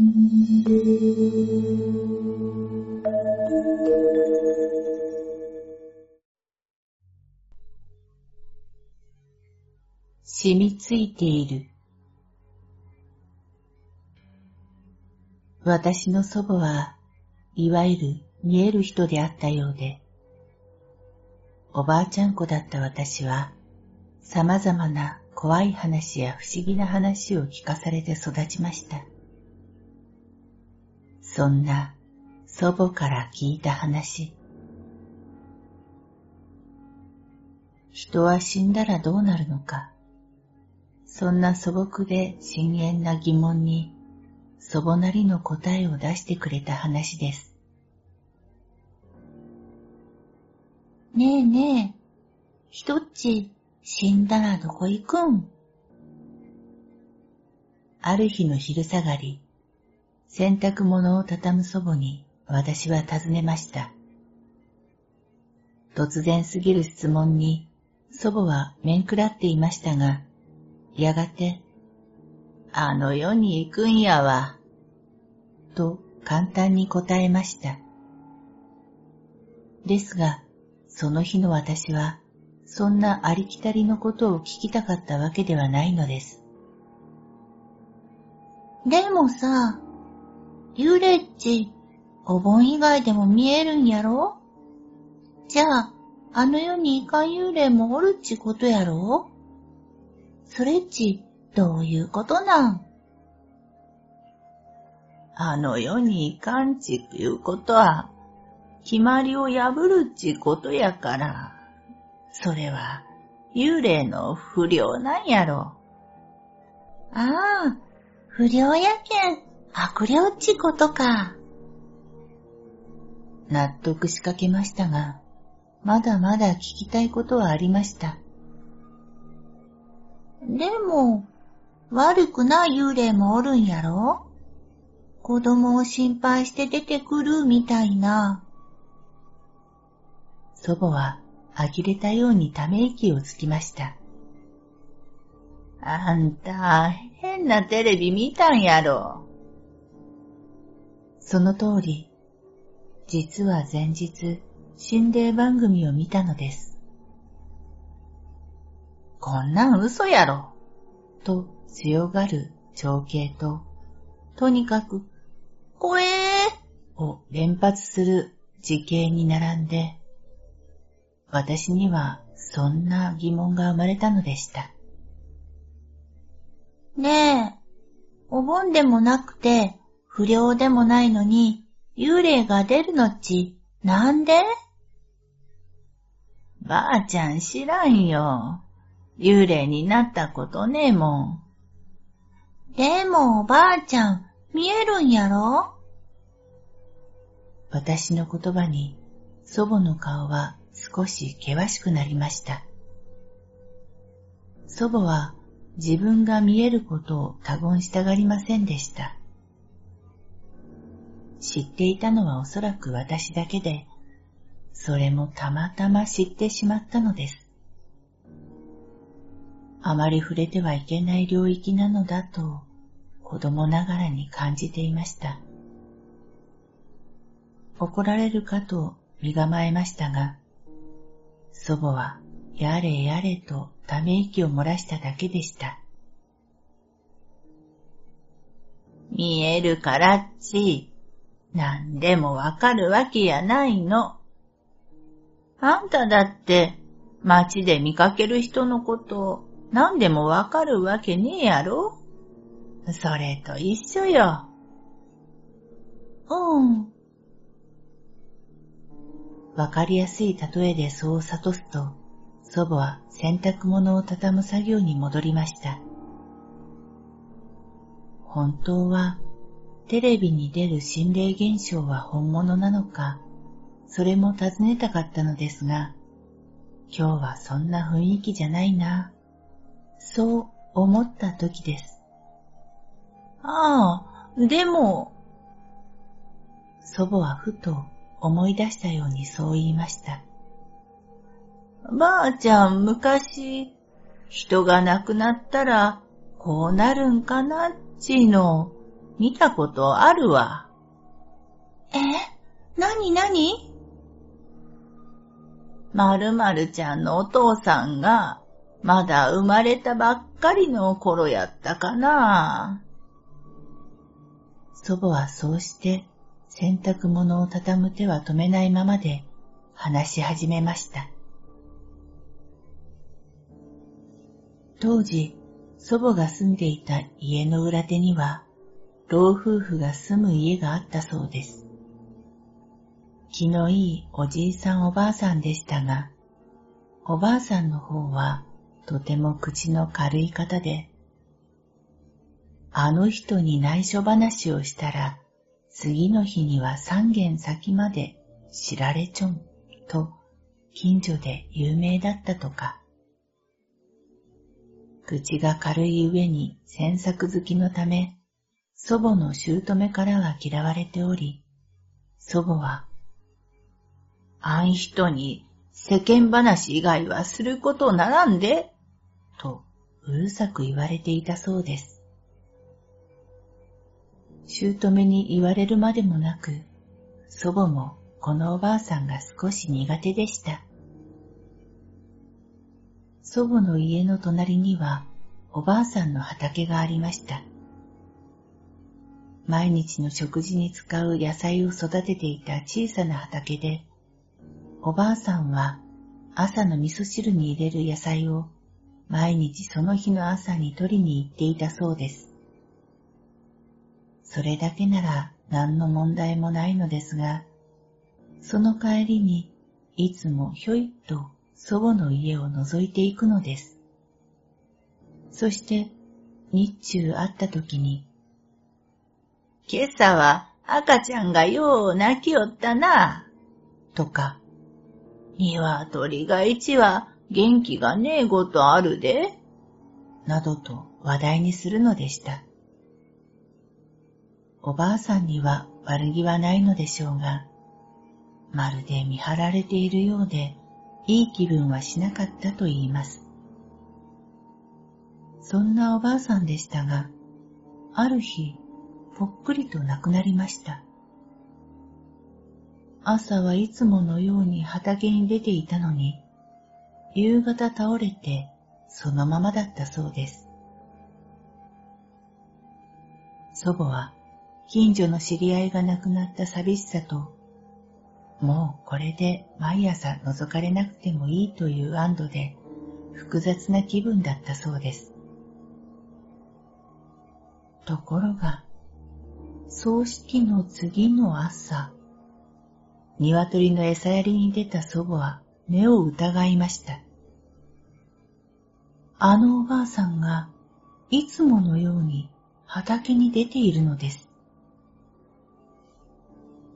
染みついている。私の祖母はいわゆる見える人であったようで、おばあちゃん子だった私は様々な怖い話や不思議な話を聞かされて育ちました。そんな祖母から聞いた話。人は死んだらどうなるのか。そんな素朴で深遠な疑問に祖母なりの答えを出してくれた話です。ねえねえ、ひとっち死んだらどこ行くん？ある日の昼下がり、洗濯物を畳む祖母に私は尋ねました。突然すぎる質問に祖母は面食らっていましたが、やがて、あの世に行くんやわ、と簡単に答えました。ですが、その日の私は、そんなありきたりのことを聞きたかったわけではないのです。でもさ、幽霊っち、お盆以外でも見えるんやろ？じゃあ、あの世に行かん幽霊もおるっちことやろ？それっち、どういうことなん？あの世に行かんちいうことは、決まりを破るっちことやから、それは幽霊の不良なんやろ。ああ、不良やけん、悪霊っちことか。納得しかけましたが、まだまだ聞きたいことはありました。でも、悪くない幽霊もおるんやろ？子供を心配して出てくるみたいな。祖母は呆れたようにため息をつきました。あんた、変なテレビ見たんやろ？その通り、実は前日、心霊番組を見たのです。こんなん嘘やろ。と強がる長兄と、とにかく、怖えーを連発する時形に並んで、私にはそんな疑問が生まれたのでした。ねえ、お盆でもなくて不良でもないのに幽霊が出るのっちなんで？ばあちゃん知らんよ。幽霊になったことねえもん。でもおばあちゃん見えるんやろ？私の言葉に祖母の顔は少し険しくなりました。祖母は自分が見えることを他言したがりませんでした。知っていたのはおそらく私だけで、それもたまたま知ってしまったのです。あまり触れてはいけない領域なのだと子供ながらに感じていました。怒られるかと身構えましたが、祖母はやれやれとため息を漏らしただけでした。見えるからっち、何でもわかるわけやないの。あんただって街で見かける人のこと何でもわかるわけねえやろそれと一緒よ。うん。わかりやすい例えでそう悟すと、祖母は洗濯物を畳む作業に戻りました。本当はテレビに出る心霊現象は本物なのか、それも尋ねたかったのですが、今日はそんな雰囲気じゃないな。そう思った時です。ああ、でも、祖母はふと思い出したようにそう言いました。ばあちゃん昔、人が亡くなったらこうなるんかなっちの見たことあるわ。え？なになにまるまるちゃんのお父さんが、まだ生まれたばっかりの頃やったかな。祖母はそうして洗濯物を畳む手は止めないままで話し始めました。当時、祖母が住んでいた家の裏手には、老夫婦が住む家があったそうです。気のいいおじいさんおばあさんでしたが、おばあさんの方はとても口の軽い方で、あの人に内緒話をしたら、次の日には三軒先まで知られちょんと近所で有名だったとか。口が軽い上に詮索好きのため、祖母の姑からは嫌われており、祖母は、あん人に世間話以外はすることならんで、とうるさく言われていたそうです。姑に言われるまでもなく、祖母もこのおばあさんが少し苦手でした。祖母の家の隣にはおばあさんの畑がありました。毎日の食事に使う野菜を育てていた小さな畑で、おばあさんは朝の味噌汁に入れる野菜を毎日その日の朝に取りに行っていたそうです。それだけなら何の問題もないのですが、その帰りにいつもひょいっと祖母の家を覗いていくのです。そして日中会った時に、今朝は赤ちゃんがよう泣きよったな、とか、鶏が一羽元気がねえごとあるで、などと話題にするのでした。おばあさんには悪気はないのでしょうが、まるで見張られているようで、いい気分はしなかったと言います。そんなおばあさんでしたが、ある日、ぽっくりと亡くなりました。朝はいつものように畑に出ていたのに、夕方倒れてそのままだったそうです。祖母は近所の知り合いが亡くなった寂しさともうこれで毎朝覗かれなくてもいいという安堵で複雑な気分だったそうです。ところが、葬式の次の朝、鶏の餌やりに出た祖母は目を疑いました。あのおばあさんがいつものように畑に出ているのです。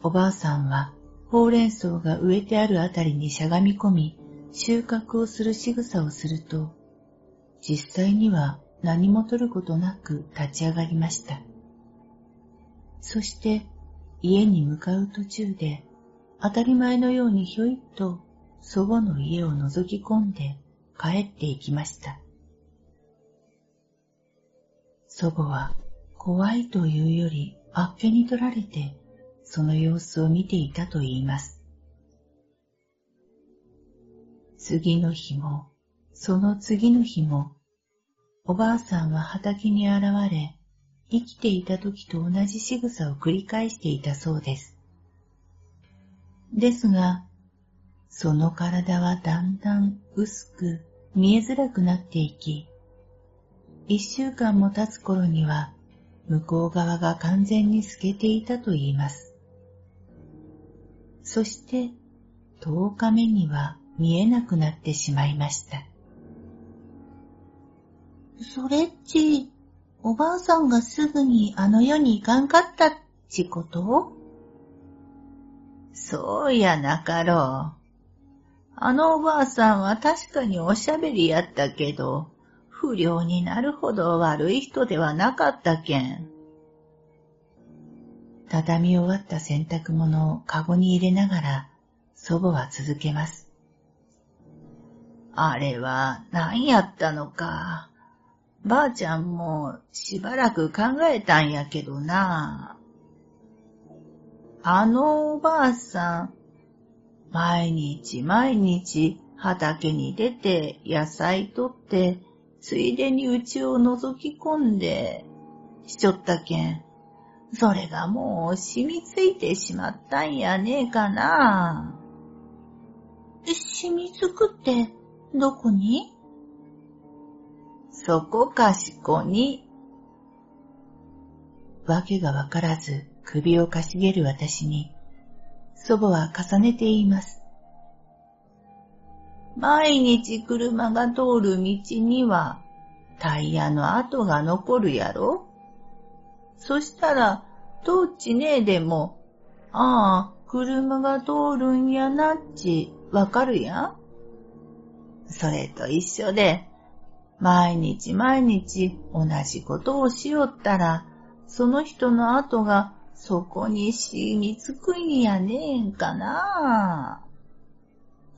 おばあさんはほうれん草が植えてあるあたりにしゃがみ込み、収穫をする仕草をすると、実際には何も取ることなく立ち上がりました。そして家に向かう途中で、当たり前のようにひょいっと祖母の家を覗き込んで帰っていきました。祖母は怖いというよりあっけに取られてその様子を見ていたと言います。次の日も、その次の日も、おばあさんは畑に現れ、生きていた時と同じ仕草を繰り返していたそうです。ですが、その体はだんだん薄く見えづらくなっていき、一週間も経つ頃には向こう側が完全に透けていたと言います。そして10日目には見えなくなってしまいました。それっち、おばあさんがすぐにあの世に行かんかったっちこと？そうやなかろう。あのおばあさんは確かにおしゃべりやったけど、不良になるほど悪い人ではなかったけん。畳み終わった洗濯物をかごに入れながら、祖母は続けます。あれは何やったのか。ばあちゃんもしばらく考えたんやけどな。あのおばあさん、毎日毎日畑に出て野菜取って、ついでにうちを覗き込んで、しちょったけん。それがもう染みついてしまったんやねえかな。染みつくってどこに？そこかしこに。わけがわからず首をかしげる私に、祖母は重ねて言います。毎日車が通る道にはタイヤの跡が残るやろそしたら、どっちねえでも、ああ、車が通るんやなっちわかるやんそれと一緒で、毎日毎日同じことをしよったら、その人の後がそこに染みつくんやねえんかな。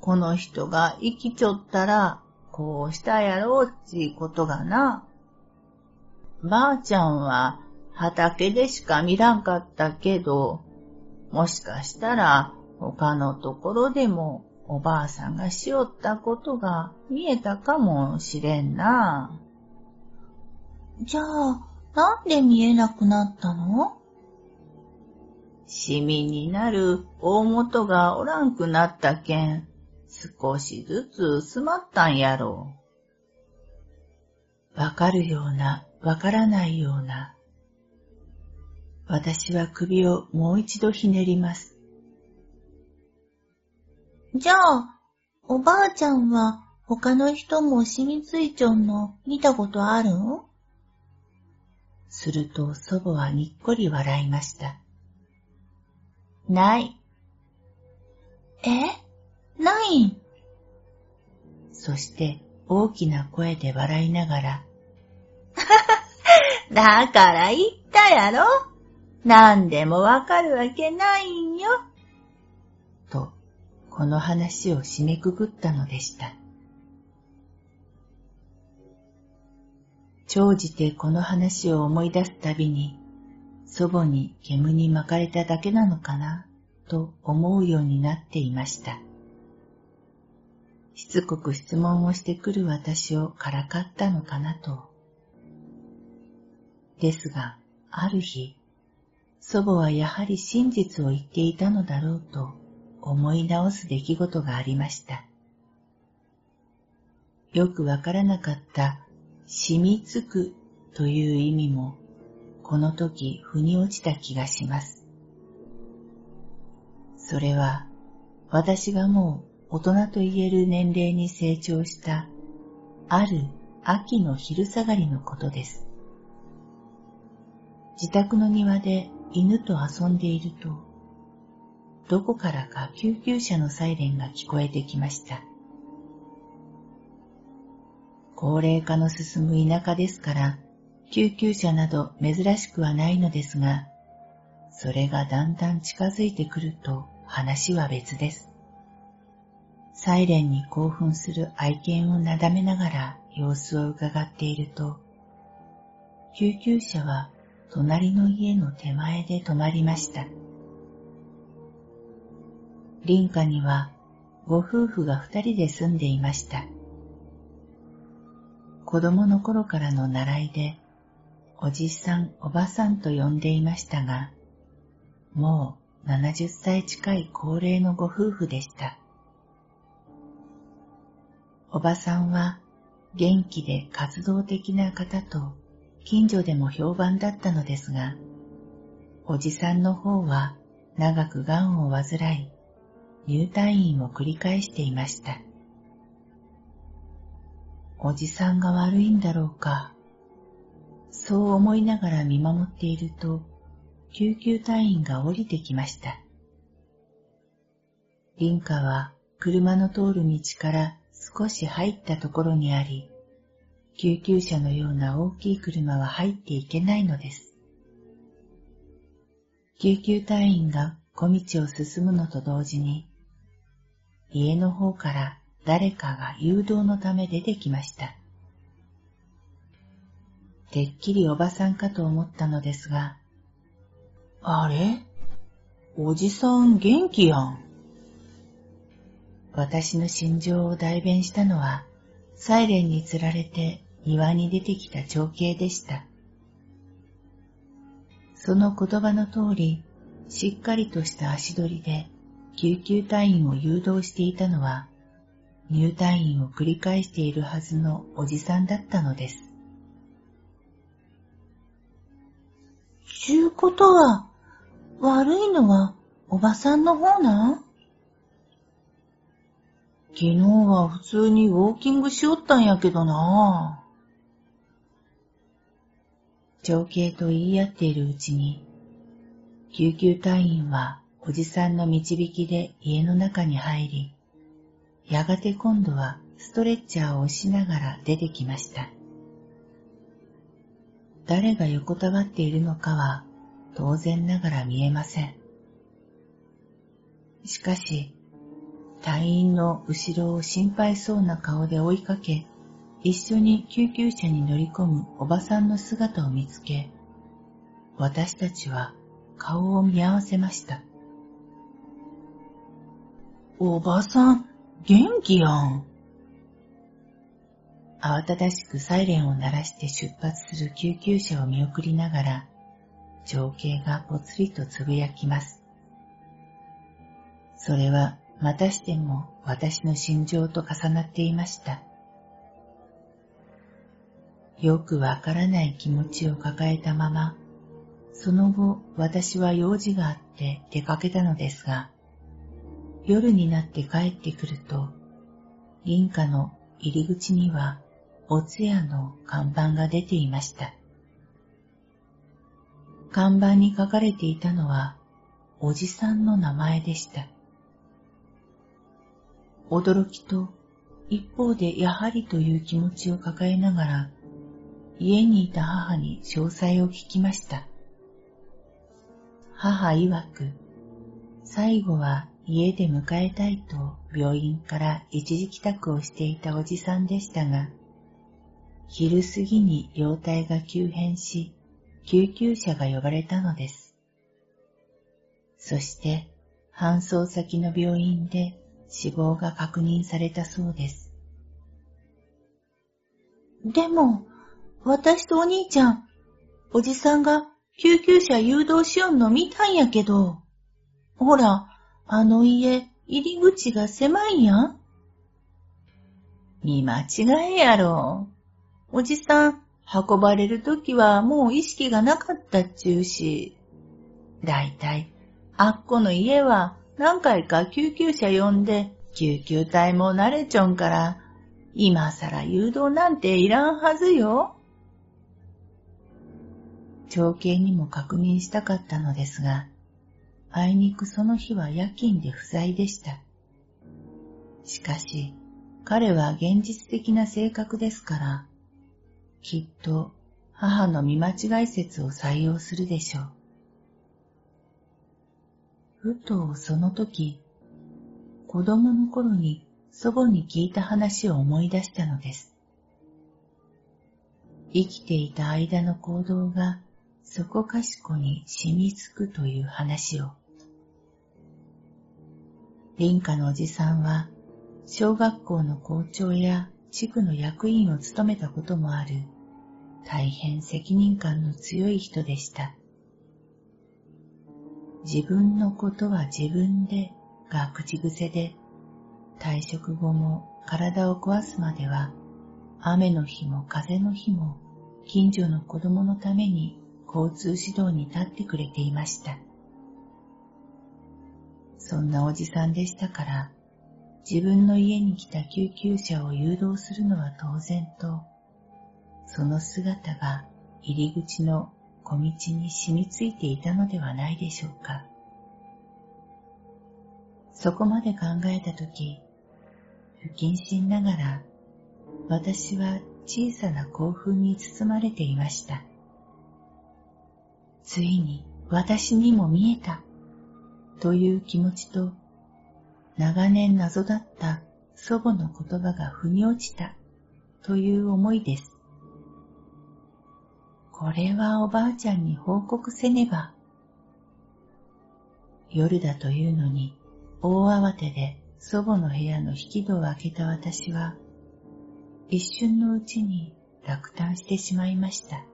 この人が生きちょったら、こうしたやろうっちことがな。ばあちゃんは畑でしか見らんかったけど、もしかしたら他のところでもおばあさんがしよったことが見えたかもしれんな。じゃあ、なんで見えなくなったの？シミになる大元がおらんくなったけん、少しずつ薄まったんやろう。わかるような、わからないような。私は首をもう一度ひねります。じゃあ、おばあちゃんは他の人も染みついちょんの見たことある？んすると祖母はにっこり笑いました。ない。え？ないん？そして大きな声で笑いながら、だから言ったやろ？何でもわかるわけないんよ。この話を締めくくったのでした。長じてこの話を思い出すたびに、祖母に煙に巻かれただけなのかな、と思うようになっていました。しつこく質問をしてくる私をからかったのかなと。ですが、ある日、祖母はやはり真実を言っていたのだろうと思い直す出来事がありました。よくわからなかった染みつくという意味もこの時腑に落ちた気がします。それは私がもう大人と言える年齢に成長したある秋の昼下がりのことです。自宅の庭で犬と遊んでいると、どこからか救急車のサイレンが聞こえてきました。高齢化の進む田舎ですから、救急車など珍しくはないのですが、それがだんだん近づいてくると話は別です。サイレンに興奮する愛犬をなだめながら様子を伺っていると、救急車は隣の家の手前で止まりました。林家にはご夫婦が二人で住んでいました。子供の頃からの習いで、おじさんおばさんと呼んでいましたが、もう70歳近い高齢のご夫婦でした。おばさんは元気で活動的な方と近所でも評判だったのですが、おじさんの方は長く癌を患い、入退院を繰り返していました。おじさんが悪いんだろうか。そう思いながら見守っていると、救急隊員が降りてきました。林家は車の通る道から少し入ったところにあり、救急車のような大きい車は入っていけないのです。救急隊員が小道を進むのと同時に、家の方から誰かが誘導のため出てきました。てっきりおばさんかと思ったのですが、あれ？おじさん元気やん。私の心情を代弁したのは、サイレンにつられて庭に出てきた長兄でした。その言葉の通り、しっかりとした足取りで救急隊員を誘導していたのは、入退院を繰り返しているはずのおじさんだったのです。ちゅうことは、悪いのはおばさんの方なん？昨日は普通にウォーキングしよったんやけどな長兄と言い合っているうちに、救急隊員はおじさんの導きで家の中に入り、やがて今度はストレッチャーを押しながら出てきました。誰が横たわっているのかは当然ながら見えません。しかし、隊員の後ろを心配そうな顔で追いかけ、一緒に救急車に乗り込むおばさんの姿を見つけ、私たちは顔を見合わせました。おばさん、元気やん。慌ただしくサイレンを鳴らして出発する救急車を見送りながら、情景がぽつりとつぶやきます。それはまたしても私の心情と重なっていました。よくわからない気持ちを抱えたまま、その後私は用事があって出かけたのですが、夜になって帰ってくると、林家の入り口にはお通夜の看板が出ていました。看板に書かれていたのは、おじさんの名前でした。驚きと一方でやはりという気持ちを抱えながら家にいた母に詳細を聞きました。母曰く、最後は家で迎えたいと病院から一時帰宅をしていたおじさんでしたが、昼過ぎに容体が急変し、救急車が呼ばれたのです。そして搬送先の病院で死亡が確認されたそうです。でも、私とお兄ちゃん、おじさんが救急車誘導しよんの見たんやけど、ほら、あの家、入り口が狭いやん。見間違いやろ。おじさん、運ばれるときはもう意識がなかったっちゅうし。だいたい、あっこの家は何回か救急車呼んで、救急隊も慣れちょんから、今さら誘導なんていらんはずよ。長兄にも確認したかったのですが、あいにくその日は夜勤で不在でした。しかし、彼は現実的な性格ですから、きっと母の見間違い説を採用するでしょう。ふとその時、子供の頃に祖母に聞いた話を思い出したのです。生きていた間の行動がそこかしこに染みつくという話を。林家のおじさんは、小学校の校長や地区の役員を務めたこともある、大変責任感の強い人でした。自分のことは自分でが口癖で、退職後も体を壊すまでは、雨の日も風の日も近所の子供のために交通指導に立ってくれていました。そんなおじさんでしたから、自分の家に来た救急車を誘導するのは当然と、その姿が入り口の小道に染みついていたのではないでしょうか。そこまで考えたとき、不謹慎ながら、私は小さな興奮に包まれていました。ついに私にも見えた、という気持ちと、長年謎だった祖母の言葉が腑に落ちた、という思いです。これはおばあちゃんに報告せねば。夜だというのに大慌てで祖母の部屋の引き戸を開けた私は、一瞬のうちに落胆してしまいました。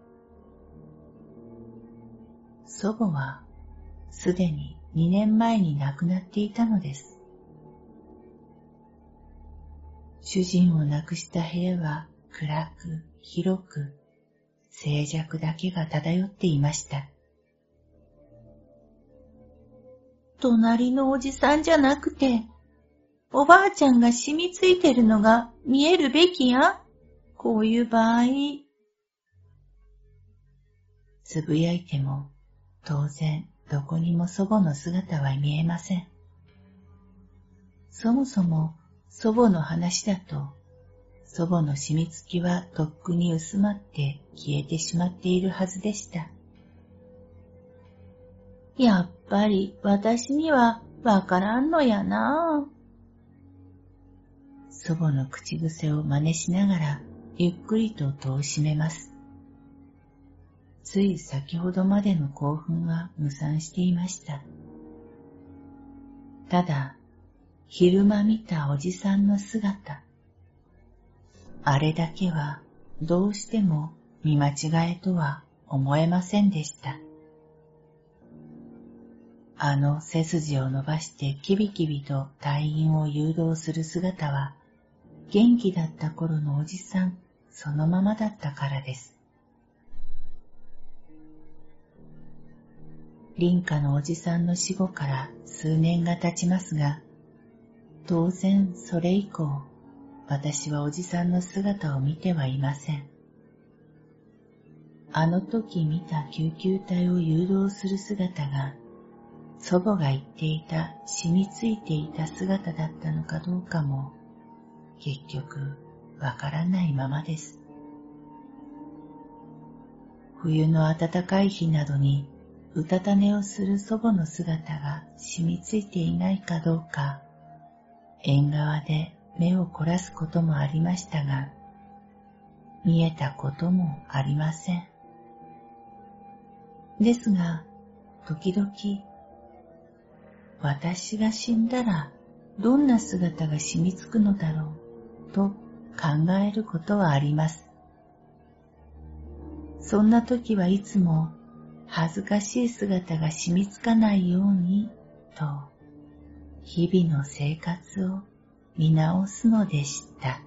祖母はすでに2年前に亡くなっていたのです。主人を亡くした部屋は暗く広く静寂だけが漂っていました。隣のおじさんじゃなくて、おばあちゃんが染みついてるのが見えるべきや？こういう場合。つぶやいても、当然どこにも祖母の姿は見えません。そもそも祖母の話だと、祖母の染みつきはとっくに薄まって消えてしまっているはずでした。やっぱり私にはわからんのやなぁ祖母の口癖を真似しながらゆっくりと戸を閉めます。つい先ほどまでの興奮は無産していました。ただ、昼間見たおじさんの姿、あれだけはどうしても見間違えとは思えませんでした。あの背筋を伸ばしてキビキビと隊員を誘導する姿は、元気だった頃のおじさんそのままだったからです。林家のおじさんの死後から数年が経ちますが、当然それ以降、私はおじさんの姿を見てはいません。あの時見た救急隊を誘導する姿が祖母が言っていた染みついていた姿だったのかどうかも結局わからないままです。冬の暖かい日などにうたた寝をする祖母の姿が染みついていないかどうか、縁側で目を凝らすこともありましたが、見えたこともありません。ですが、時々私が死んだらどんな姿が染みつくのだろうと考えることはあります。そんな時はいつも恥ずかしい姿が染みつかないようにと日々の生活を見直すのでした。